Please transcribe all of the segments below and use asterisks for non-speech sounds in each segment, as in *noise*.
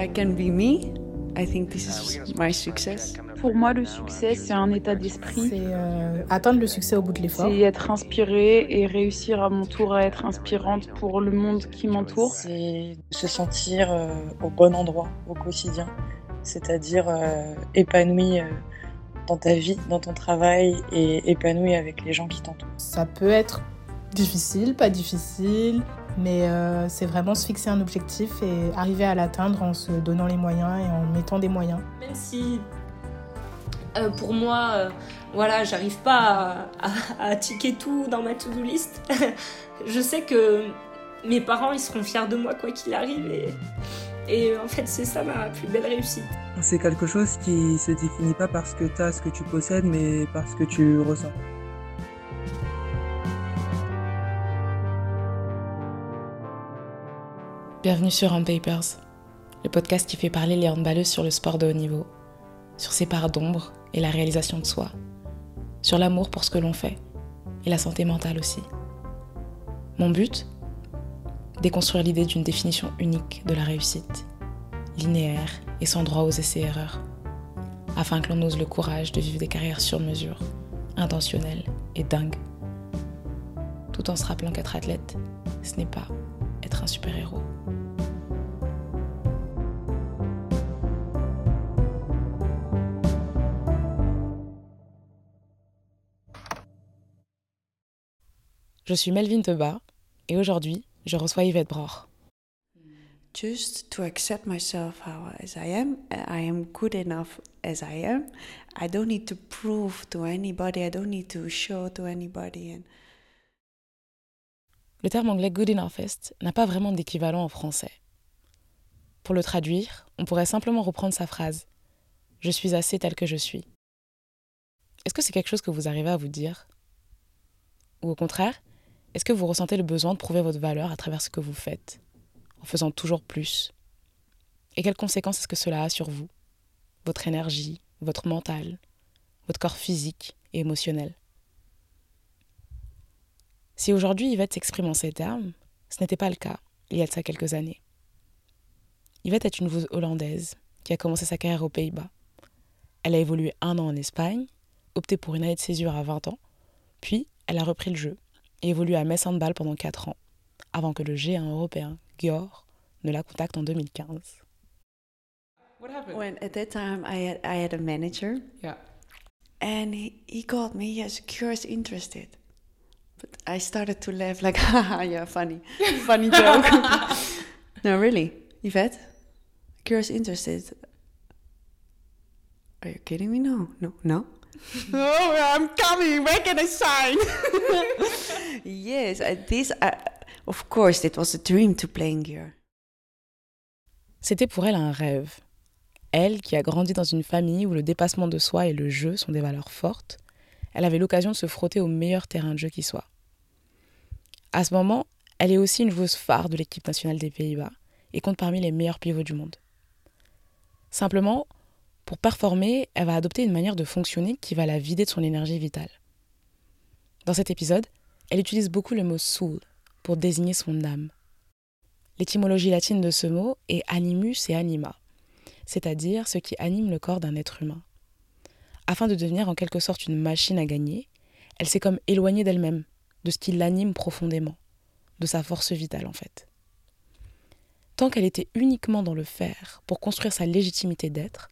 I can be me, I think this is my success. Pour moi, le succès, c'est un état d'esprit. C'est euh, atteindre le succès au bout de l'effort. C'est être inspiré et réussir à mon tour à être inspirante pour le monde qui m'entoure. C'est se sentir euh, au bon endroit au quotidien, c'est-à-dire euh, épanoui dans ta vie, dans ton travail et épanoui avec les gens qui t'entourent. Ça peut être difficile, pas difficile, mais c'est vraiment se fixer un objectif et arriver à l'atteindre en se donnant les moyens et en mettant des moyens. Même si euh, pour moi, euh, voilà, j'arrive pas à, à, ticker tout dans ma to-do list. *laughs* je sais que mes parents, ils seront fiers de moi quoi qu'il arrive et, et en fait, c'est ça ma plus belle réussite. C'est quelque chose qui se définit pas parce que tu as ce que tu possèdes, mais parce que tu ressens. Bienvenue sur On Papers, le podcast qui fait parler les handballeuses sur le sport de haut niveau, sur ses parts d'ombre et la réalisation de soi, sur l'amour pour ce que l'on fait et la santé mentale aussi. Mon but Déconstruire l'idée d'une définition unique de la réussite, linéaire et sans droit aux essais-erreurs, afin que l'on ose le courage de vivre des carrières sur mesure, intentionnelles et dingues, tout en se rappelant qu'être athlète, ce n'est pas être un super-héros. Je suis Melvin Teba et aujourd'hui, je reçois Yvette Bror. Just to accept myself how as I am, I am good enough as I am. I don't need to prove to anybody, I don't need to show to anybody. And... Le terme anglais good enoughest n'a pas vraiment d'équivalent en français. Pour le traduire, on pourrait simplement reprendre sa phrase Je suis assez tel que je suis. Est-ce que c'est quelque chose que vous arrivez à vous dire? Ou au contraire, est-ce que vous ressentez le besoin de prouver votre valeur à travers ce que vous faites, en faisant toujours plus? Et quelles conséquences est-ce que cela a sur vous, votre énergie, votre mental, votre corps physique et émotionnel? Si aujourd'hui Yvette s'exprime en ces termes, ce n'était pas le cas il y a de ça quelques années. Yvette est une hollandaise qui a commencé sa carrière aux Pays-Bas. Elle a évolué un an en Espagne, opté pour une année de césure à 20 ans, puis elle a repris le jeu et évolue à Metz Handball pendant 4 ans, avant que le G1 européen, Gior, ne la contacte en 2015. What happened? When at that time I had I had a manager. Yeah. And he, he called me, yes, curious interested. But I started to laugh like, *laughs* haha, yeah, funny. *laughs* funny joke. *laughs* no, really. Yvette? Curious interested. Are you kidding me? No, no, no. Oh, I'm coming. Where can I sign? *laughs* yes, this, of course, it was a dream to play in gear. C'était pour elle un rêve. Elle, qui a grandi dans une famille où le dépassement de soi et le jeu sont des valeurs fortes, elle avait l'occasion de se frotter au meilleur terrain de jeu qui soit. À ce moment, elle est aussi une joueuse phare de l'équipe nationale des Pays-Bas et compte parmi les meilleurs pivots du monde. Simplement, pour performer, elle va adopter une manière de fonctionner qui va la vider de son énergie vitale. Dans cet épisode, elle utilise beaucoup le mot soul pour désigner son âme. L'étymologie latine de ce mot est animus et anima, c'est-à-dire ce qui anime le corps d'un être humain. Afin de devenir en quelque sorte une machine à gagner, elle s'est comme éloignée d'elle-même, de ce qui l'anime profondément, de sa force vitale en fait. Tant qu'elle était uniquement dans le faire pour construire sa légitimité d'être,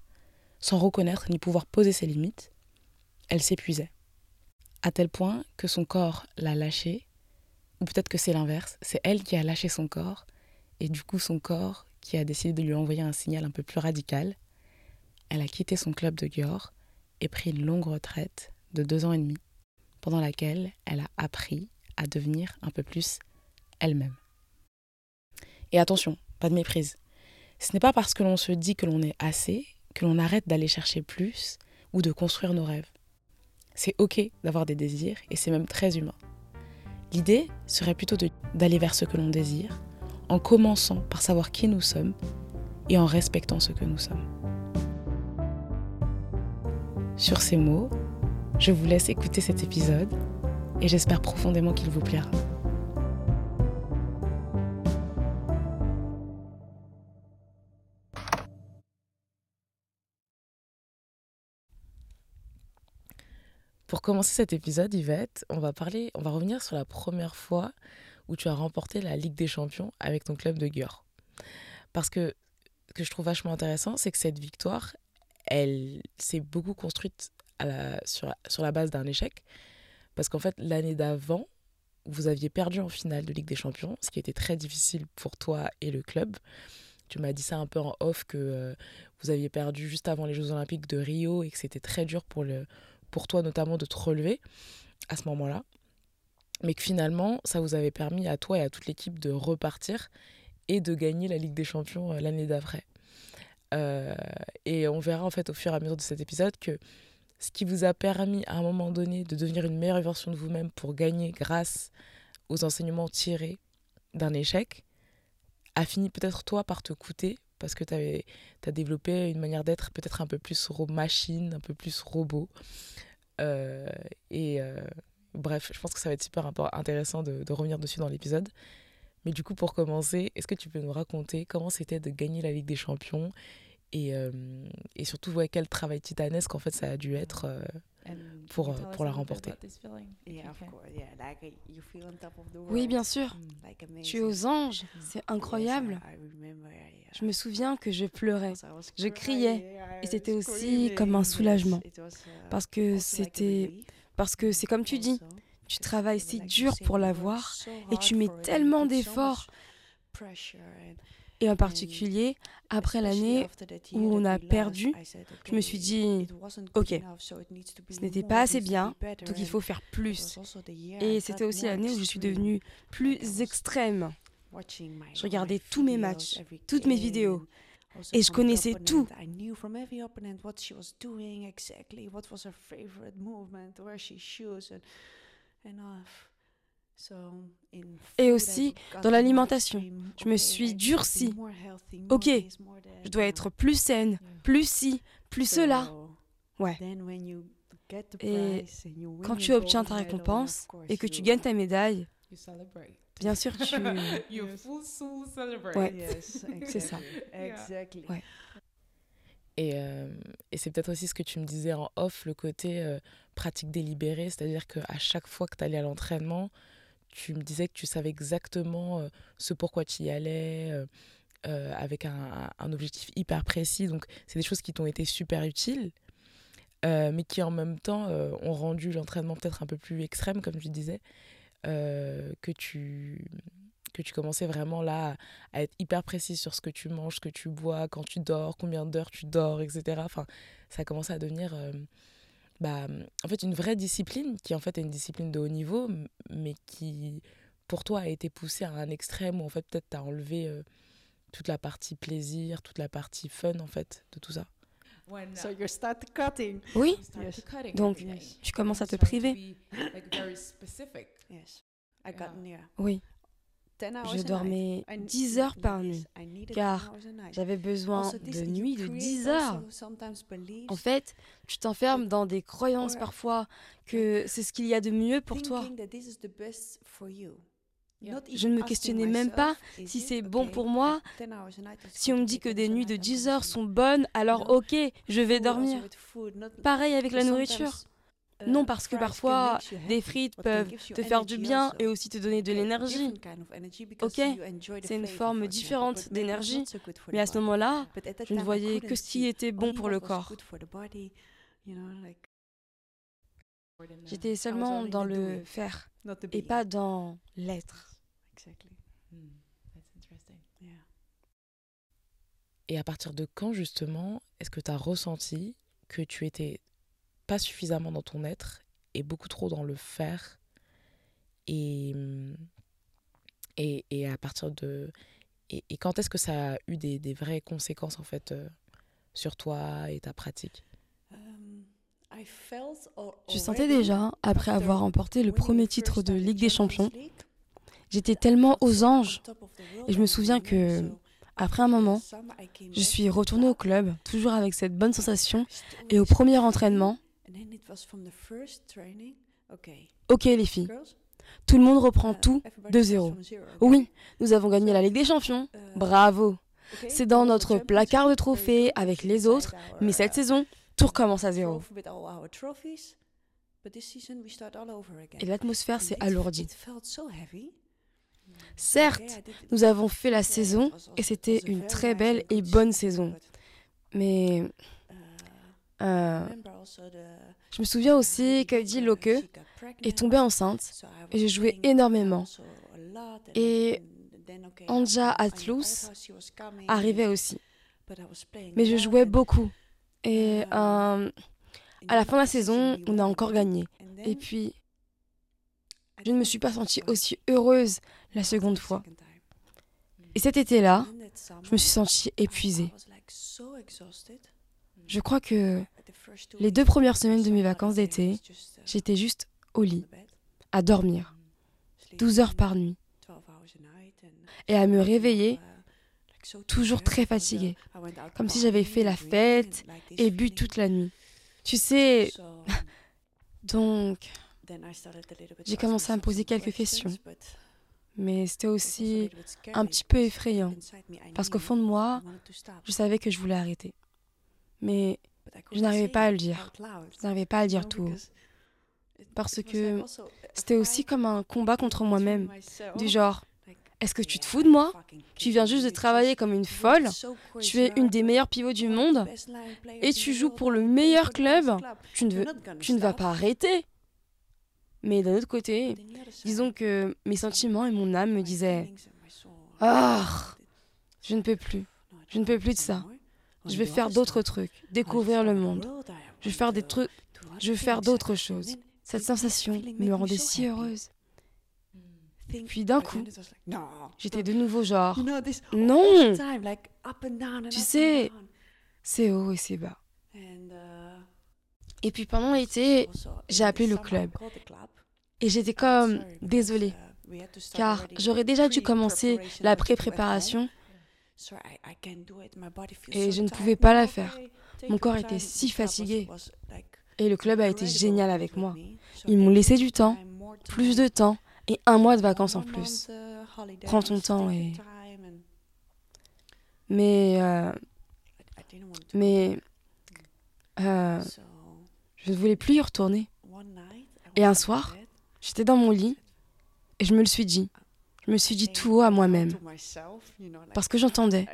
sans reconnaître ni pouvoir poser ses limites, elle s'épuisait. À tel point que son corps l'a lâchée, ou peut-être que c'est l'inverse, c'est elle qui a lâché son corps, et du coup son corps qui a décidé de lui envoyer un signal un peu plus radical. Elle a quitté son club de Gior et pris une longue retraite de deux ans et demi, pendant laquelle elle a appris à devenir un peu plus elle-même. Et attention, pas de méprise. Ce n'est pas parce que l'on se dit que l'on est assez que l'on arrête d'aller chercher plus ou de construire nos rêves. C'est ok d'avoir des désirs et c'est même très humain. L'idée serait plutôt d'aller vers ce que l'on désire, en commençant par savoir qui nous sommes et en respectant ce que nous sommes. Sur ces mots, je vous laisse écouter cet épisode et j'espère profondément qu'il vous plaira. Pour commencer cet épisode, Yvette, on va parler, on va revenir sur la première fois où tu as remporté la Ligue des Champions avec ton club de Gure. Parce que ce que je trouve vachement intéressant, c'est que cette victoire, elle s'est beaucoup construite sur, sur la base d'un échec. Parce qu'en fait, l'année d'avant, vous aviez perdu en finale de Ligue des Champions, ce qui était très difficile pour toi et le club. Tu m'as dit ça un peu en off que euh, vous aviez perdu juste avant les Jeux Olympiques de Rio et que c'était très dur pour, le, pour toi notamment de te relever à ce moment-là. Mais que finalement, ça vous avait permis à toi et à toute l'équipe de repartir et de gagner la Ligue des Champions euh, l'année d'après. Euh, et on verra en fait au fur et à mesure de cet épisode que ce qui vous a permis à un moment donné de devenir une meilleure version de vous-même pour gagner grâce aux enseignements tirés d'un échec, a fini peut-être toi par te coûter parce que tu as développé une manière d'être peut-être un peu plus machine, un peu plus robot. Euh, et euh, bref, je pense que ça va être super intéressant de, revenir dessus dans l'épisode. Mais du coup, pour commencer, est-ce que tu peux nous raconter comment c'était de gagner la Ligue des Champions et, euh, surtout quel travail titanesque en fait ça a dû être pour, euh, pour la remporter. Oui, bien sûr. Tu es aux anges, c'est incroyable. Je me souviens que je pleurais, je criais, et c'était aussi comme un soulagement, parce que c'était, parce que c'est comme tu dis, tu travailles si dur pour l'avoir, et tu mets tellement d'efforts. Et en particulier, après l'année où on a perdu, je me suis dit, ok, ce n'était pas assez bien, donc il faut faire plus. Et c'était aussi l'année où je suis devenue plus extrême. Je regardais tous mes matchs, toutes mes vidéos. Et je connaissais tout. Et aussi dans l'alimentation, je me suis durcie. Ok, je dois être plus saine, plus ci, plus cela. Ouais. Et quand tu obtiens ta récompense et que tu gagnes ta médaille, bien sûr tu... *laughs* *laughs* ouais, *laughs* c'est ça. Ouais. Et, euh, et c'est peut-être aussi ce que tu me disais en off, le côté euh, pratique délibérée, c'est-à-dire qu'à chaque fois que tu allais à l'entraînement, tu me disais que tu savais exactement euh, ce pourquoi tu y allais, euh, euh, avec un, objectif hyper précis. Donc, c'est des choses qui t'ont été super utiles, mais qui en même temps ont rendu l'entraînement peut-être un peu plus extrême, comme tu disais, que tu que tu commençais vraiment là à être hyper précis sur ce que tu manges, ce que tu bois, quand tu dors, combien d'heures tu dors, etc. Enfin, ça a commencé à devenir bah, en fait une vraie discipline qui en fait est une discipline de haut niveau mais qui pour toi a été poussée à un extrême où en fait peut-être tu as enlevé euh, toute la partie plaisir, toute la partie fun en fait de tout ça. So you start cutting. Oui. Yes. Donc yes. tu commences à te priver. yes. I got yeah. Oui. Je dormais 10 heures par nuit, car j'avais besoin de nuits de 10 heures. En fait, tu t'enfermes dans des croyances parfois que c'est ce qu'il y a de mieux pour toi. Je ne me questionnais même pas si c'est bon pour moi. Si on me dit que des nuits de 10 heures sont bonnes, alors ok, je vais dormir. Pareil avec la nourriture. Non, parce que parfois, des frites peuvent te faire du bien et aussi te donner de l'énergie. Ok, c'est une forme différente d'énergie, mais à ce moment-là, je ne voyais que ce qui était bon pour le corps. J'étais seulement dans le faire et pas dans l'être. Et à partir de quand justement est-ce que tu as ressenti que tu étais pas suffisamment dans ton être et beaucoup trop dans le faire. Et, et, et à partir de. Et, et quand est-ce que ça a eu des, des vraies conséquences en fait euh, sur toi et ta pratique? Um, Je sentais déjà, après avoir remporté le premier titre de Ligue des Champions, j'étais tellement aux anges. Et je me souviens que, après un moment, je suis retournée au club, toujours avec cette bonne sensation, et au premier entraînement, Ok les filles, tout le monde reprend uh, tout de zéro. Oui, nous avons gagné la Ligue des Champions. Uh, Bravo. C'est dans notre placard de trophées avec les autres, mais cette saison, tout recommence à zéro. Et l'atmosphère s'est alourdie. Certes, nous avons fait la saison et c'était une très belle et bonne saison. Mais euh, je me souviens aussi qu'Heidi Loke est tombée enceinte et j'ai joué énormément. Et Anja Atlus arrivait aussi. Mais je jouais beaucoup. Et euh, à la fin de la saison, on a encore gagné. Et puis, je ne me suis pas sentie aussi heureuse la seconde fois. Et cet été-là, je me suis sentie épuisée. Je crois que les deux premières semaines de mes vacances d'été, j'étais juste au lit, à dormir, 12 heures par nuit, et à me réveiller toujours très fatiguée, comme si j'avais fait la fête et bu toute la nuit. Tu sais, *laughs* donc, j'ai commencé à me poser quelques questions. Mais c'était aussi un petit peu effrayant, parce qu'au fond de moi, je savais que je voulais arrêter. Mais je n'arrivais pas à le dire. Je n'arrivais pas à le dire tout haut. Parce que c'était aussi comme un combat contre moi-même. Du genre, est-ce que tu te fous de moi? Tu viens juste de travailler comme une folle. Tu es une des meilleures pivots du monde. Et tu joues pour le meilleur club. Tu ne, veux, tu ne vas pas arrêter. Mais d'un autre côté, disons que mes sentiments et mon âme me disaient Ah, je ne peux plus. Je ne peux plus de ça. Je vais faire d'autres trucs, découvrir le monde. Je vais faire des trucs, je vais faire d'autres choses. Cette sensation me rendait si heureuse. Puis d'un coup, j'étais de nouveau genre non. Tu sais, c'est haut et c'est bas. Et puis pendant l'été, j'ai appelé le club. Et j'étais comme désolée, car j'aurais déjà dû commencer la pré-préparation et je ne pouvais pas la faire. Mon corps était si fatigué. Et le club a été génial avec moi. Ils m'ont laissé du temps, plus de temps et un mois de vacances en plus. Prends ton temps et... Mais... Euh, mais... Euh, je ne voulais plus y retourner. Et un soir, j'étais dans mon lit et je me le suis dit. Je me suis dit tout haut à moi-même. Parce que j'entendais.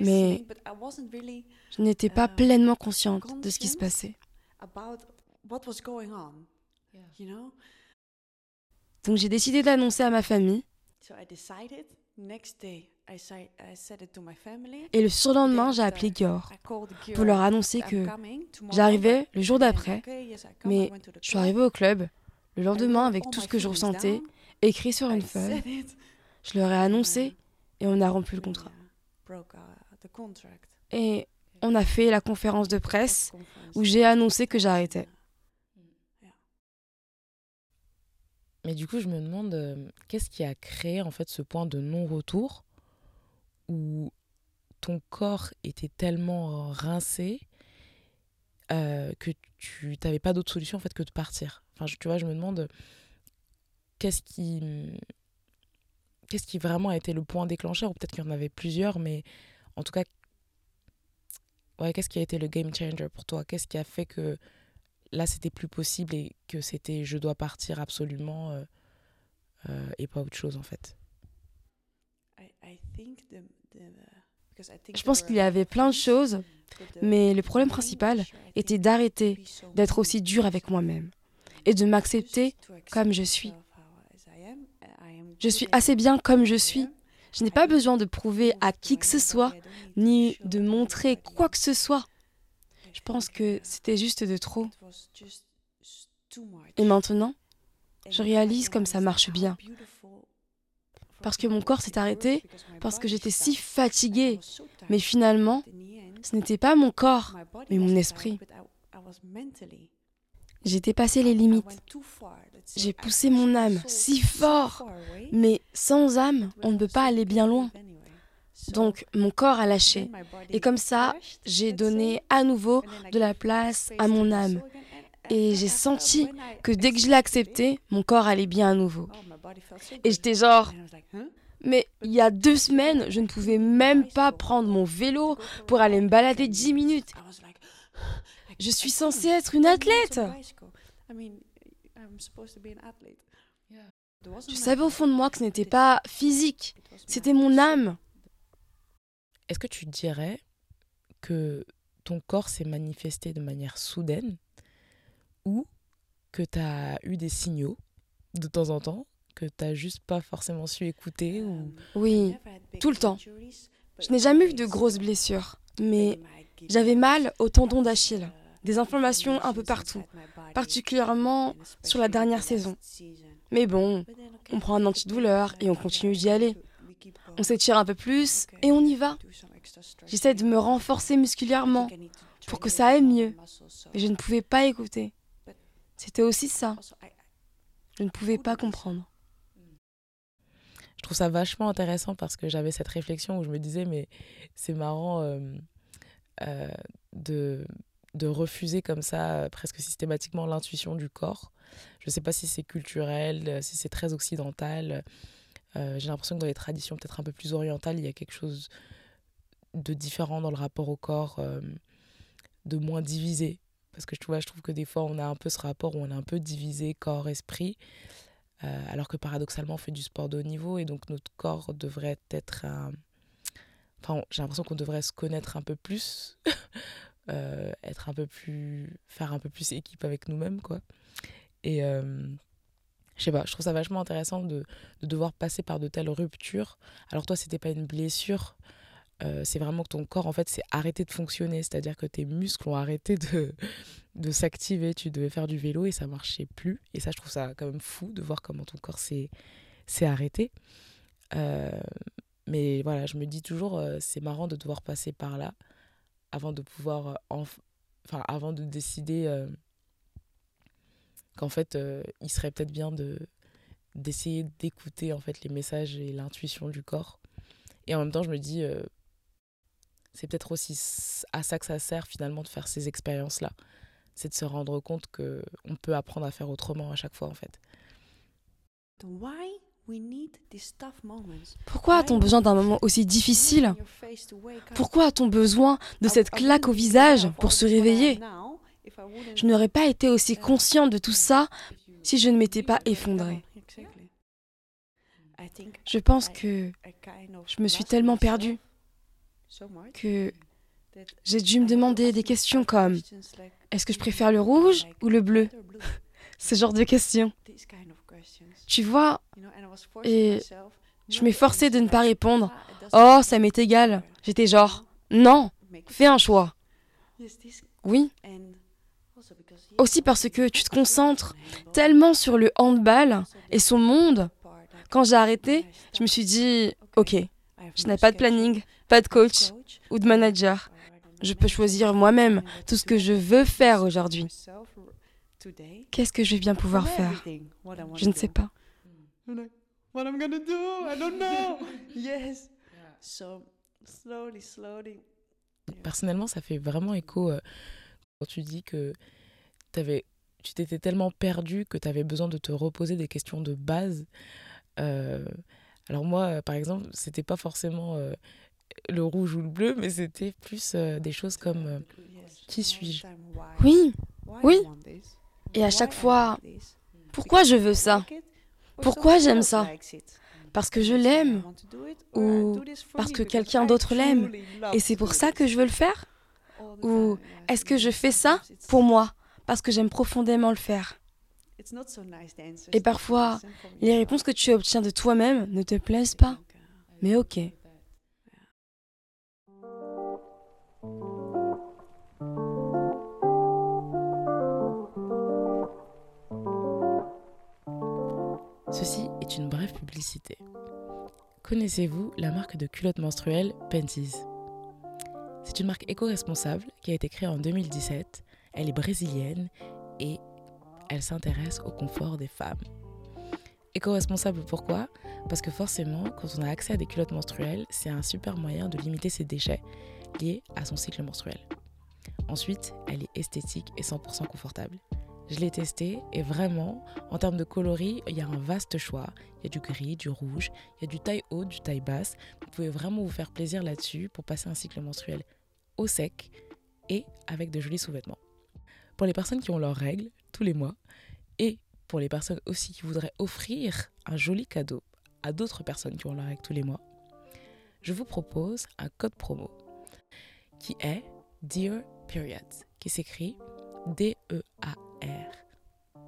Mais je n'étais pas pleinement consciente de ce qui se passait. Donc j'ai décidé d'annoncer à ma famille. Et le surlendemain, j'ai appelé Gior pour leur annoncer que j'arrivais le jour d'après, mais je suis arrivée au club le lendemain avec tout ce que je ressentais écrit sur une feuille. Je leur ai annoncé et on a rompu le contrat. Et on a fait la conférence de presse où j'ai annoncé que j'arrêtais. Mais du coup, je me demande euh, qu'est-ce qui a créé en fait ce point de non-retour où ton corps était tellement rincé euh, que tu n'avais pas d'autre solution en fait que de partir? Enfin, tu vois, je me demande qu'est-ce qui qu'est-ce qui vraiment a été le point déclencheur? Ou peut-être qu'il y en avait plusieurs mais en tout cas ouais qu'est-ce qui a été le game changer pour toi? Qu'est-ce qui a fait que là c'était plus possible et que c'était je dois partir absolument euh, euh, et pas autre chose en fait? Je pense qu'il y avait plein de choses mais le problème principal était d'arrêter d'être aussi dur avec moi-même et de m'accepter comme je suis je suis assez bien comme je suis. Je n'ai pas besoin de prouver à qui que ce soit, ni de montrer quoi que ce soit. Je pense que c'était juste de trop. Et maintenant, je réalise comme ça marche bien. Parce que mon corps s'est arrêté, parce que j'étais si fatiguée. Mais finalement, ce n'était pas mon corps, mais mon esprit. J'ai dépassé les limites. J'ai poussé mon âme si fort. Mais sans âme, on ne peut pas aller bien loin. Donc mon corps a lâché. Et comme ça, j'ai donné à nouveau de la place à mon âme. Et j'ai senti que dès que je l'ai accepté, mon corps allait bien à nouveau. Et j'étais genre, mais il y a deux semaines, je ne pouvais même pas prendre mon vélo pour aller me balader dix minutes. Je suis censée être une athlète. Je savais au fond de moi que ce n'était pas physique, c'était mon âme. Est-ce que tu dirais que ton corps s'est manifesté de manière soudaine ou que tu as eu des signaux de temps en temps que tu n'as juste pas forcément su écouter ou... Oui, tout le temps. Je n'ai jamais eu de grosses blessures, mais j'avais mal au tendon d'Achille, des inflammations un peu partout, particulièrement sur la dernière saison. Mais bon, on prend un antidouleur et on continue d'y aller. On s'étire un peu plus et on y va. J'essaie de me renforcer musculairement pour que ça aille mieux, mais je ne pouvais pas écouter. C'était aussi ça. Je ne pouvais pas comprendre. Je trouve ça vachement intéressant parce que j'avais cette réflexion où je me disais, mais c'est marrant euh, euh, de, de refuser comme ça presque systématiquement l'intuition du corps. Je ne sais pas si c'est culturel, si c'est très occidental. Euh, j'ai l'impression que dans les traditions peut-être un peu plus orientales, il y a quelque chose de différent dans le rapport au corps, de moins divisé. Parce que je trouve, je trouve que des fois, on a un peu ce rapport où on est un peu divisé corps-esprit. Euh, alors que paradoxalement, on fait du sport de haut niveau et donc notre corps devrait être un... Enfin, j'ai l'impression qu'on devrait se connaître un peu plus, *laughs* euh, être un peu plus... faire un peu plus équipe avec nous-mêmes, quoi. Et euh, je sais pas, je trouve ça vachement intéressant de, de, devoir passer par de telles ruptures. Alors toi, c'était pas une blessure, euh, c'est vraiment que ton corps en fait s'est arrêté de fonctionner, c'est-à-dire que tes muscles ont arrêté de, de s'activer. Tu devais faire du vélo et ça marchait plus. Et ça, je trouve ça quand même fou de voir comment ton corps s'est arrêté. Euh, mais voilà, je me dis toujours, c'est marrant de devoir passer par là avant de pouvoir, enfin, avant de décider qu'en fait, il serait peut-être bien de d'essayer d'écouter en fait les messages et l'intuition du corps. Et en même temps, je me dis, c'est peut-être aussi à ça que ça sert finalement de faire ces expériences-là. C'est de se rendre compte que on peut apprendre à faire autrement à chaque fois en fait. Pourquoi a-t-on besoin d'un moment aussi difficile Pourquoi a-t-on besoin de cette claque au visage pour se réveiller Je n'aurais pas été aussi consciente de tout ça si je ne m'étais pas effondrée. Je pense que je me suis tellement perdue que j'ai dû me demander des questions comme est-ce que je préfère le rouge ou le bleu? *laughs* Ce genre de questions. Tu vois, et je m'efforçais de ne pas répondre. Oh, ça m'est égal. J'étais genre, non, fais un choix. Oui. Aussi parce que tu te concentres tellement sur le handball et son monde. Quand j'ai arrêté, je me suis dit, ok, je n'ai pas de planning, pas de coach ou de manager. Je peux choisir moi-même tout ce que je veux faire aujourd'hui. Qu'est-ce que je vais bien pouvoir faire? Je ne sais pas. Personnellement, ça fait vraiment écho euh, quand tu dis que avais, tu t'étais tellement perdu que tu avais besoin de te reposer des questions de base. Euh, alors moi, euh, par exemple, c'était pas forcément le rouge ou le bleu, mais c'était plus euh, des choses comme euh, qui suis-je? Oui, oui. Et à chaque fois, pourquoi je veux ça? Pourquoi j'aime ça? Parce que je l'aime Ou parce que quelqu'un d'autre l'aime. Et c'est pour ça que je veux le faire? Ou est-ce que je fais ça pour moi? Parce que j'aime profondément le faire. Et parfois, les réponses que tu obtiens de toi-même ne te plaisent pas. Mais ok, Ceci est une brève publicité. Connaissez-vous la marque de culottes menstruelles Penties C'est une marque éco-responsable qui a été créée en 2017. Elle est brésilienne et elle s'intéresse au confort des femmes. Éco-responsable pourquoi? Parce que forcément, quand on a accès à des culottes menstruelles, c'est un super moyen de limiter ses déchets liés à son cycle menstruel. Ensuite, elle est esthétique et 100% confortable. Je l'ai testé et vraiment, en termes de coloris, il y a un vaste choix. Il y a du gris, du rouge, il y a du taille haute, du taille basse. Vous pouvez vraiment vous faire plaisir là-dessus pour passer un cycle menstruel au sec et avec de jolis sous-vêtements. Pour les personnes qui ont leurs règles tous les mois, pour les personnes aussi qui voudraient offrir un joli cadeau à d'autres personnes qui ont leur règle tous les mois, je vous propose un code promo qui est Dear Periods, qui s'écrit D-E-A-R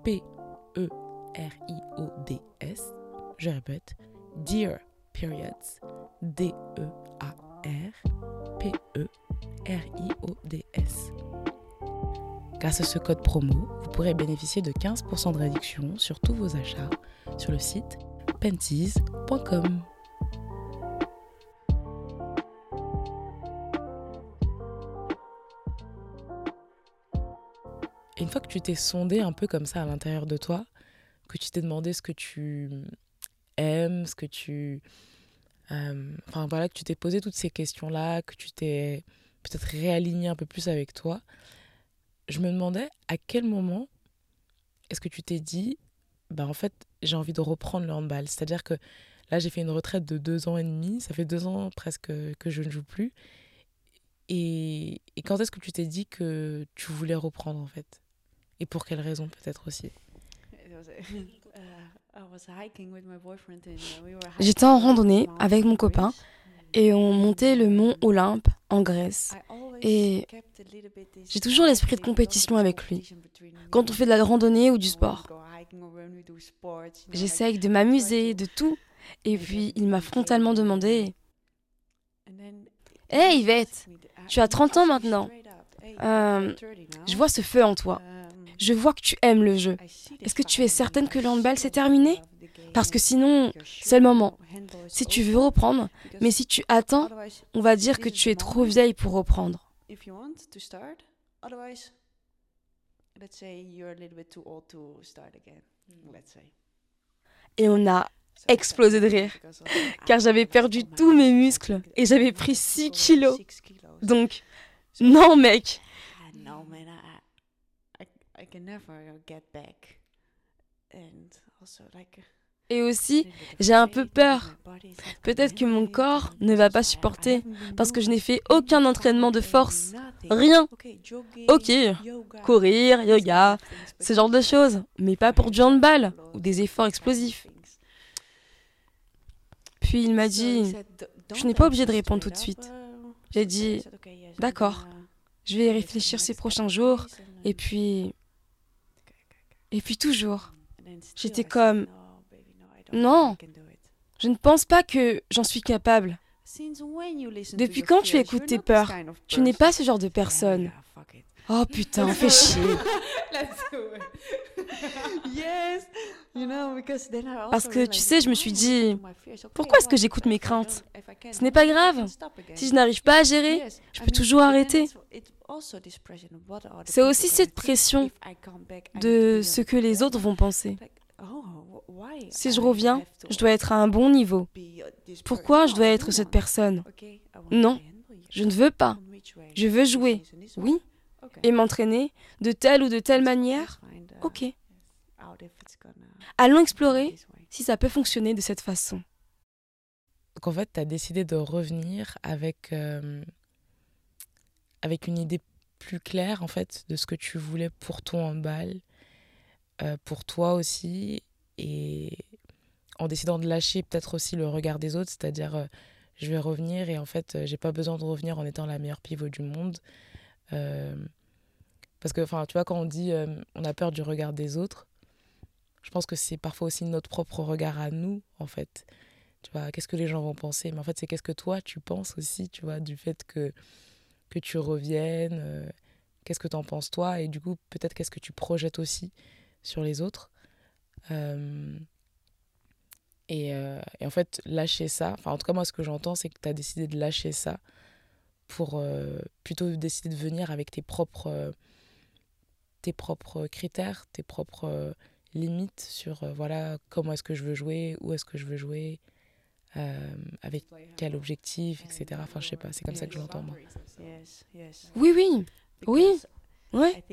P-E-R-I-O-D-S. Je répète, Dear Periods, D-E-A-R P-E-R-I-O-D-S. Grâce à ce code promo, vous pourrez bénéficier de 15% de réduction sur tous vos achats sur le site penties.com. une fois que tu t'es sondé un peu comme ça à l'intérieur de toi, que tu t'es demandé ce que tu aimes, ce que tu... euh, enfin voilà, que tu t'es posé toutes ces questions-là, que tu t'es peut-être réaligné un peu plus avec toi, je me demandais à quel moment est-ce que tu t'es dit, bah en fait, j'ai envie de reprendre le handball. C'est-à-dire que là, j'ai fait une retraite de deux ans et demi, ça fait deux ans presque que je ne joue plus. Et, et quand est-ce que tu t'es dit que tu voulais reprendre en fait? Et pour quelle raison peut-être aussi? J'étais en randonnée avec mon copain et on montait le mont Olympe en Grèce. Et j'ai toujours l'esprit de compétition avec lui. Quand on fait de la randonnée ou du sport, j'essaye de m'amuser, de tout. Et puis il m'a frontalement demandé Hé hey, Yvette, tu as 30 ans maintenant. Euh, je vois ce feu en toi. Je vois que tu aimes le jeu. Est-ce que tu es certaine que le handball s'est terminé? Parce que sinon, c'est le moment. Si tu veux reprendre, mais si tu attends, on va dire que tu es trop vieille pour reprendre. Et on a explosé de rire, car j'avais perdu tous mes muscles et j'avais pris 6 kilos. Donc, non mec. Et aussi, j'ai un peu peur. Peut-être que mon corps ne va pas supporter parce que je n'ai fait aucun entraînement de force. Rien. Ok, courir, yoga, ce genre de choses, mais pas pour du handball ou des efforts explosifs. Puis il m'a dit, tu n'es pas obligé de répondre tout de suite. J'ai dit, d'accord, je vais y réfléchir ces prochains jours. Et puis... Et puis toujours. J'étais comme, non, je ne pense pas que j'en suis capable. Depuis quand tu écoutes tes peurs? Tu n'es pas ce genre de personne. Oh putain, *laughs* fais chier. *laughs* Parce que tu sais, je me suis dit, pourquoi est-ce que j'écoute mes craintes? Ce n'est pas grave. Si je n'arrive pas à gérer, je peux toujours arrêter. C'est aussi cette pression de ce que les autres vont penser. Si je reviens, je dois être à un bon niveau. Pourquoi je dois être cette personne? Non, je ne veux pas. Je veux jouer, oui, et m'entraîner de telle ou de telle manière? Ok. Allons explorer si ça peut fonctionner de cette façon. Donc en fait, tu as décidé de revenir avec, euh, avec une idée plus claire en fait de ce que tu voulais pour ton handball, euh, pour toi aussi, et en décidant de lâcher peut-être aussi le regard des autres, c'est-à-dire euh, je vais revenir et en fait j'ai pas besoin de revenir en étant la meilleure pivot du monde. Euh, parce que enfin tu vois quand on dit on a peur du regard des autres, je pense que c'est parfois aussi notre propre regard à nous en fait. Tu vois, qu'est-ce que les gens vont penser? Mais en fait, c'est qu'est-ce que toi tu penses aussi, tu vois, du fait que que tu reviennes, qu'est-ce que tu en penses toi et du coup peut-être qu'est-ce que tu projettes aussi sur les autres. Euh, et, euh, et, en fait, lâcher ça, enfin, en tout cas, moi, ce que j'entends, c'est que tu as décidé de lâcher ça pour euh, plutôt décider de venir avec tes propres, tes propres critères, tes propres limites sur voilà, comment est-ce que je veux jouer, où est-ce que je veux jouer, avec quel objectif, etc. Enfin, je sais pas, c'est comme ça que je l'entends, moi. Oui, oui, oui. Ouais.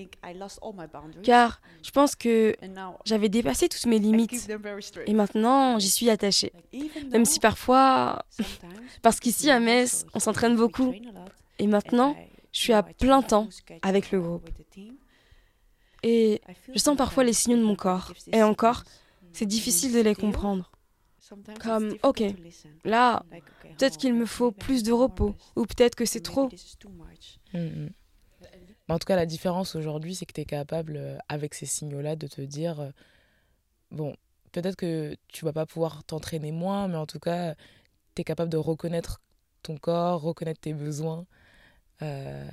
Car je pense que j'avais dépassé toutes mes limites. Et maintenant, j'y suis attachée. Même si parfois, *laughs* parce qu'ici à Metz, on s'entraîne beaucoup. Et maintenant, je suis à plein temps avec le groupe. Et je sens parfois les signaux de mon corps. Et encore, c'est difficile de les comprendre. Comme, ok, là, peut-être qu'il me faut plus de repos, ou peut-être que c'est trop. Mm, mm. En tout cas, la différence aujourd'hui, c'est que tu es capable, euh, avec ces signaux-là, de te dire, euh, bon, peut-être que tu vas pas pouvoir t'entraîner moins, mais en tout cas, tu es capable de reconnaître ton corps, reconnaître tes besoins, euh,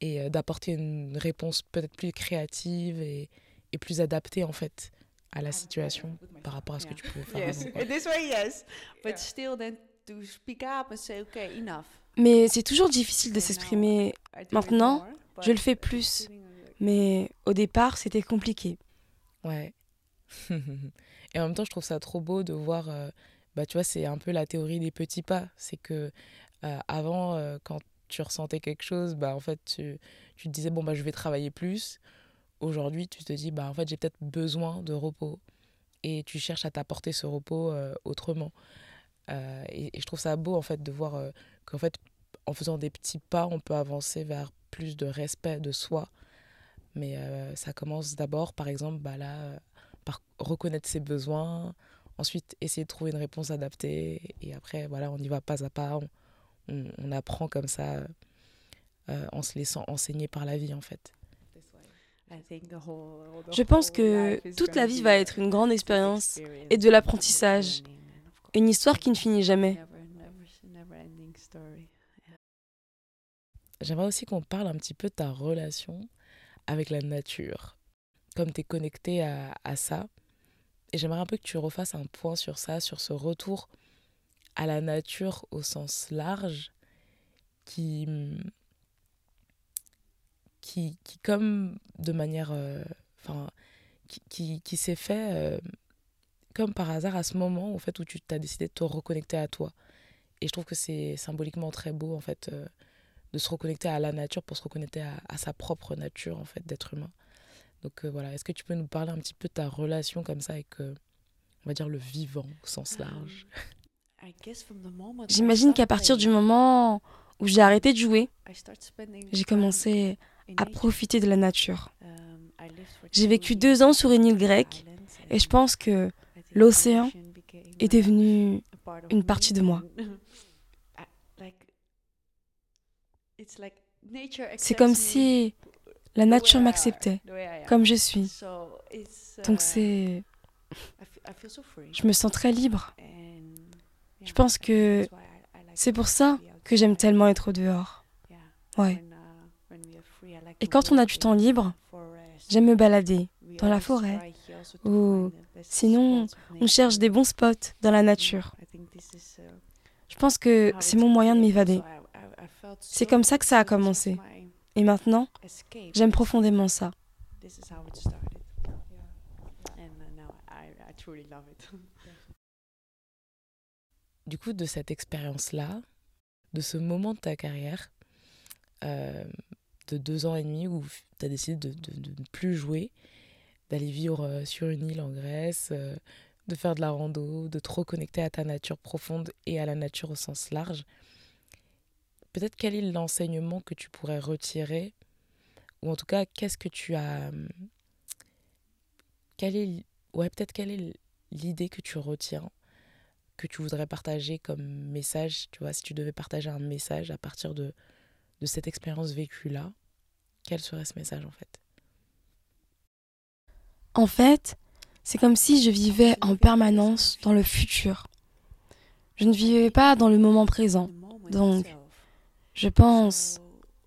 et d'apporter une réponse peut-être plus créative et, et plus adaptée, en fait, à la situation par rapport à ce que tu peux faire. Yes, avant, quoi. this way yes, but still then to speak up and say okay enough. Mais c'est toujours difficile de s'exprimer. I do it Maintenant, je le but fais plus. Mais au départ, c'était compliqué. Ouais. *laughs* et en même temps, je trouve ça trop beau de voir. euh, bah, tu vois, c'est un peu la théorie des petits pas. C'est que euh, avant, euh, quand tu ressentais quelque chose, bah, en fait, tu, tu te disais, bon, bah, je vais travailler plus. Aujourd'hui, tu te dis, bah, en fait, j'ai peut-être besoin de repos. Et tu cherches à t'apporter ce repos euh, autrement. Euh, et, je trouve ça beau, en fait, de voir euh, qu'en fait, en faisant des petits pas, on peut avancer vers plus de respect de soi. Mais ça commence d'abord, par exemple, bah là, par reconnaître ses besoins, ensuite essayer de trouver une réponse adaptée, et après, voilà, on y va pas à pas, on, on- apprend comme ça, en se laissant enseigner par la vie, en fait. I think the whole- the Je pense whole que toute la vie be va a être une grande expérience experience et de l'apprentissage. Une histoire qui ne finit jamais. J'aimerais aussi qu'on parle un petit peu de ta relation avec la nature, comme tu es connecté à, à ça. Et j'aimerais un peu que tu refasses un point sur ça, sur ce retour à la nature au sens large, qui, qui, qui comme de manière... euh, Enfin, qui, qui, qui s'est fait euh, comme par hasard à ce moment en fait, où tu t'as décidé de te reconnecter à toi. Et je trouve que c'est symboliquement très beau, en fait, euh, de se reconnecter à la nature pour se reconnecter à, à sa propre nature, en fait, d'être humain. Donc euh, voilà, est-ce que tu peux nous parler un petit peu de ta relation comme ça avec, euh, on va dire, le vivant au sens large? I guess from the moment I J'imagine qu'à partir du playing, moment où j'ai arrêté de jouer, j'ai commencé à profiter de la nature. Um, J'ai vécu deux ans sur une île grecque et je pense que l'océan est devenu une partie de moi. *laughs* C'est comme si la nature m'acceptait, comme je suis. Donc uh, c'est... Je me sens très libre. Je pense que c'est pour ça que j'aime tellement être dehors. Yeah. Ouais. When, uh, when we are free, I like Et quand on a du temps libre, j'aime me balader. Dans la forêt. Ou sinon, On cherche des bons spots dans la nature. Je pense que c'est mon moyen de m'évader. C'est comme ça que ça a commencé. Et maintenant, j'aime profondément ça. Du coup, de cette expérience-là, de ce moment de ta carrière, euh, de deux ans et demi où tu as décidé de, ne plus jouer, d'aller vivre euh, sur une île en Grèce, euh, de faire de la rando, de te reconnecter à ta nature profonde et à la nature au sens large, peut-être quel est l'enseignement que tu pourrais retirer? Ou en tout cas qu'est-ce que tu as hum, quelle est ouais peut-être quelle est l'idée que tu retiens que tu voudrais partager comme message, tu vois, si tu devais partager un message à partir de, de cette expérience vécue-là, quel serait ce message en fait En fait, c'est comme si je vivais en permanence dans le futur. Je ne vivais pas dans le moment présent. Donc. Je pense,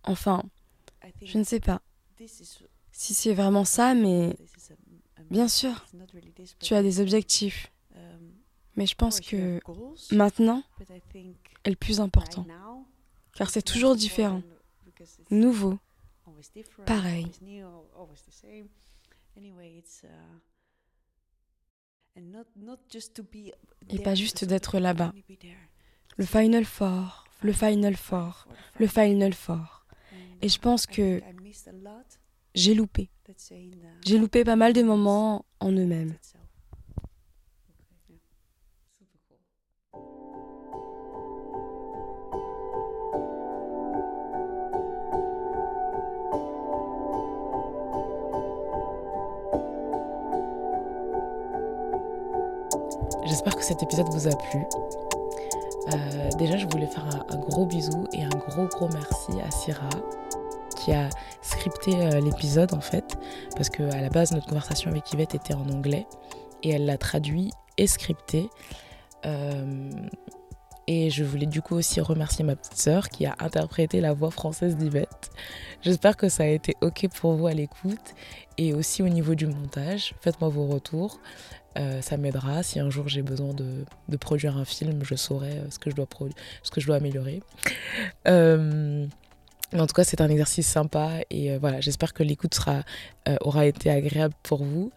enfin, je ne sais pas si c'est vraiment ça, mais bien sûr, tu as des objectifs. Mais je pense que maintenant est le plus important. Car c'est toujours différent, nouveau. Pareil. uh, Et pas juste d'être là-bas. Le Final Four, le Final Four, le final. Four. Et je uh, pense que j'ai loupé. J'ai loupé pas mal de moments en eux-mêmes. J'espère que cet épisode vous a plu. Euh, déjà, je voulais faire un, gros bisou et un gros gros merci à Syrah qui a scripté euh, l'épisode en fait, parce que à la base notre conversation avec Yvette était en anglais et elle l'a traduit et scripté. Euh, et je voulais du coup aussi remercier ma petite sœur qui a interprété la voix française d'Yvette. J'espère que ça a été ok pour vous à l'écoute et aussi au niveau du montage. Faites-moi vos retours. Euh, ça m'aidera. Si un jour j'ai besoin de, produire un film, je saurai euh, ce que je dois, ce que je dois améliorer. Euh, en tout cas, c'est un exercice sympa et voilà, j'espère que l'écoute aura été agréable pour vous.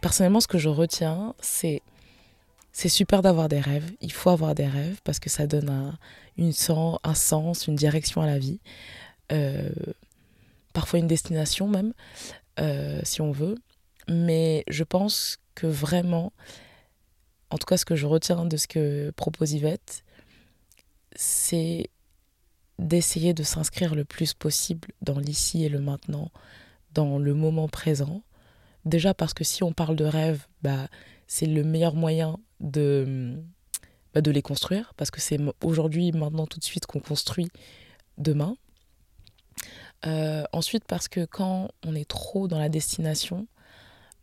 personnellement, ce que je retiens, c'est c'est super d'avoir des rêves. Il faut avoir des rêves parce que ça donne un, une un sens, une direction à la vie. parfois une destination même, si on veut. Mais je pense que vraiment, en tout cas ce que je retiens de ce que propose Yvette, c'est d'essayer de s'inscrire le plus possible dans l'ici et le maintenant, dans le moment présent. Déjà parce que si on parle de rêve, bah, c'est le meilleur moyen de, bah, les construire, parce que c'est aujourd'hui, maintenant, tout de suite qu'on construit demain. Euh, ensuite parce que quand on est trop dans la destination,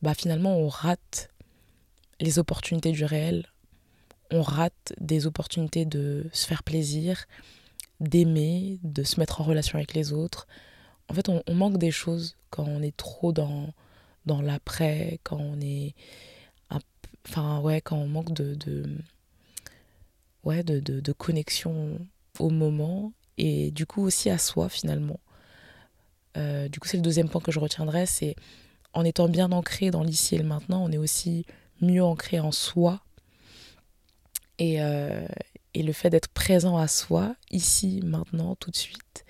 bah finalement on rate les opportunités du réel, on rate des opportunités de se faire plaisir, d'aimer, de se mettre en relation avec les autres. En fait, on, manque des choses quand on est trop dans, dans l'après, quand on est. enfin, ouais, quand on manque de. ouais, de, de connexion au moment et du coup aussi à soi finalement. Euh, du coup, c'est le deuxième point que je retiendrai c'est en étant bien ancré dans l'ici et le maintenant, on est aussi mieux ancré en soi. Et, euh, et le fait d'être présent à soi, ici, maintenant, tout de suite,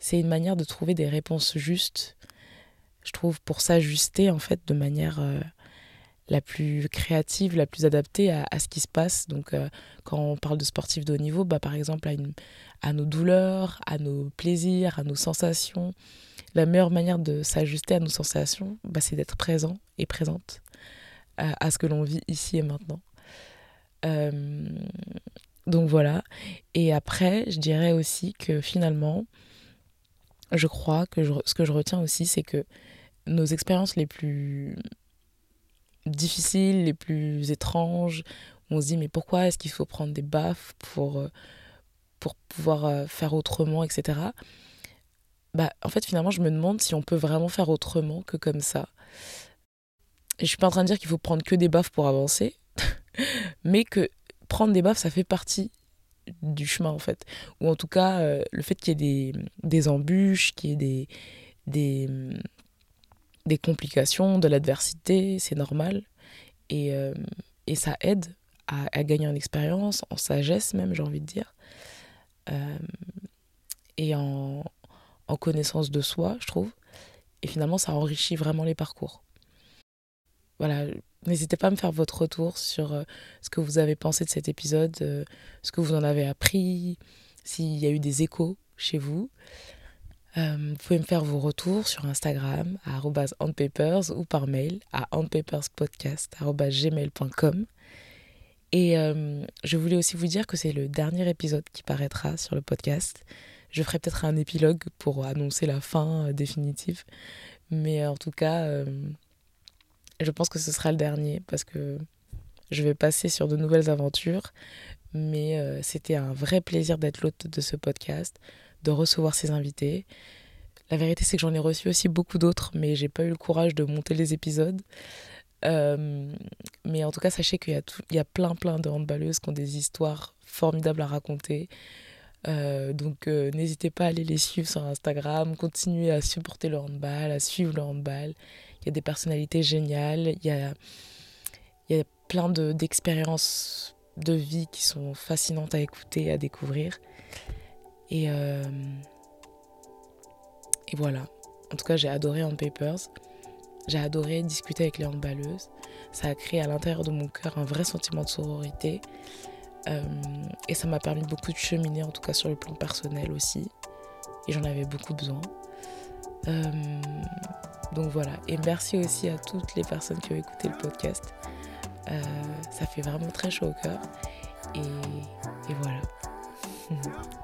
c'est une manière de trouver des réponses justes, je trouve, pour s'ajuster en fait de manière euh, la plus créative, la plus adaptée à, à ce qui se passe. Donc euh, quand on parle de sportifs de haut niveau, bah, par exemple à, une, à nos douleurs, à nos plaisirs, à nos sensations, la meilleure manière de s'ajuster à nos sensations, bah, c'est d'être présent et présente à, ce que l'on vit ici et maintenant. Euh, donc voilà. Et après, je dirais aussi que finalement, je crois que ce que je retiens aussi, c'est que nos expériences les plus difficiles, les plus étranges, on se dit mais pourquoi est-ce qu'il faut prendre des baffes pour, euh, pour pouvoir euh, faire autrement, etc bah, en fait, finalement, je me demande si on peut vraiment faire autrement que comme ça. Et je suis pas en train de dire qu'il faut prendre que des baffes pour avancer, *laughs* mais que prendre des baffes, ça fait partie du chemin, en fait. Ou en tout cas, euh, le fait qu'il y ait des, des embûches, qu'il y ait des, des, des complications, de l'adversité, c'est normal. Et, euh, et ça aide à, à, gagner en expérience, en sagesse même, j'ai envie de dire. Euh, et en, en connaissance de soi, je trouve. Et finalement, ça enrichit vraiment les parcours. Voilà, n'hésitez pas à me faire votre retour sur euh, ce que vous avez pensé de cet épisode, euh, ce que vous en avez appris, s'il y a eu des échos chez vous. Euh, vous pouvez me faire vos retours sur Instagram à @handpapers ou par mail à handpaperspodcast@gmail.com. Et je voulais aussi vous dire que c'est le dernier épisode qui paraîtra sur le podcast. Je ferai peut-être un épilogue pour annoncer la fin euh, définitive. Mais en tout cas, euh, je pense que ce sera le dernier parce que je vais passer sur de nouvelles aventures. Mais euh, c'était un vrai plaisir d'être l'hôte de ce podcast, de recevoir ces invités. La vérité, c'est que j'en ai reçu aussi beaucoup d'autres, mais j'ai pas eu le courage de monter les épisodes. mais en tout cas, sachez qu'il y, y, a plein, plein de handballeuses qui ont des histoires formidables à raconter, euh, donc euh, n'hésitez pas à aller les suivre sur Instagram, continuez à supporter le handball, à suivre le handball. Il y a des personnalités géniales, il y a, il y a plein d'expériences de, vie qui sont fascinantes à écouter, à découvrir. Et, euh, et voilà. En tout cas, j'ai adoré Hand Papers. J'ai adoré discuter avec les handballeuses. Ça a créé à l'intérieur de mon cœur un vrai sentiment de sororité. Euh, et ça m'a permis beaucoup de cheminer, en tout cas sur le plan personnel aussi. Et j'en avais beaucoup besoin. Euh, donc voilà. Et merci aussi à toutes les personnes qui ont écouté le podcast. Euh, ça fait vraiment très chaud au cœur. Et, et voilà. *laughs*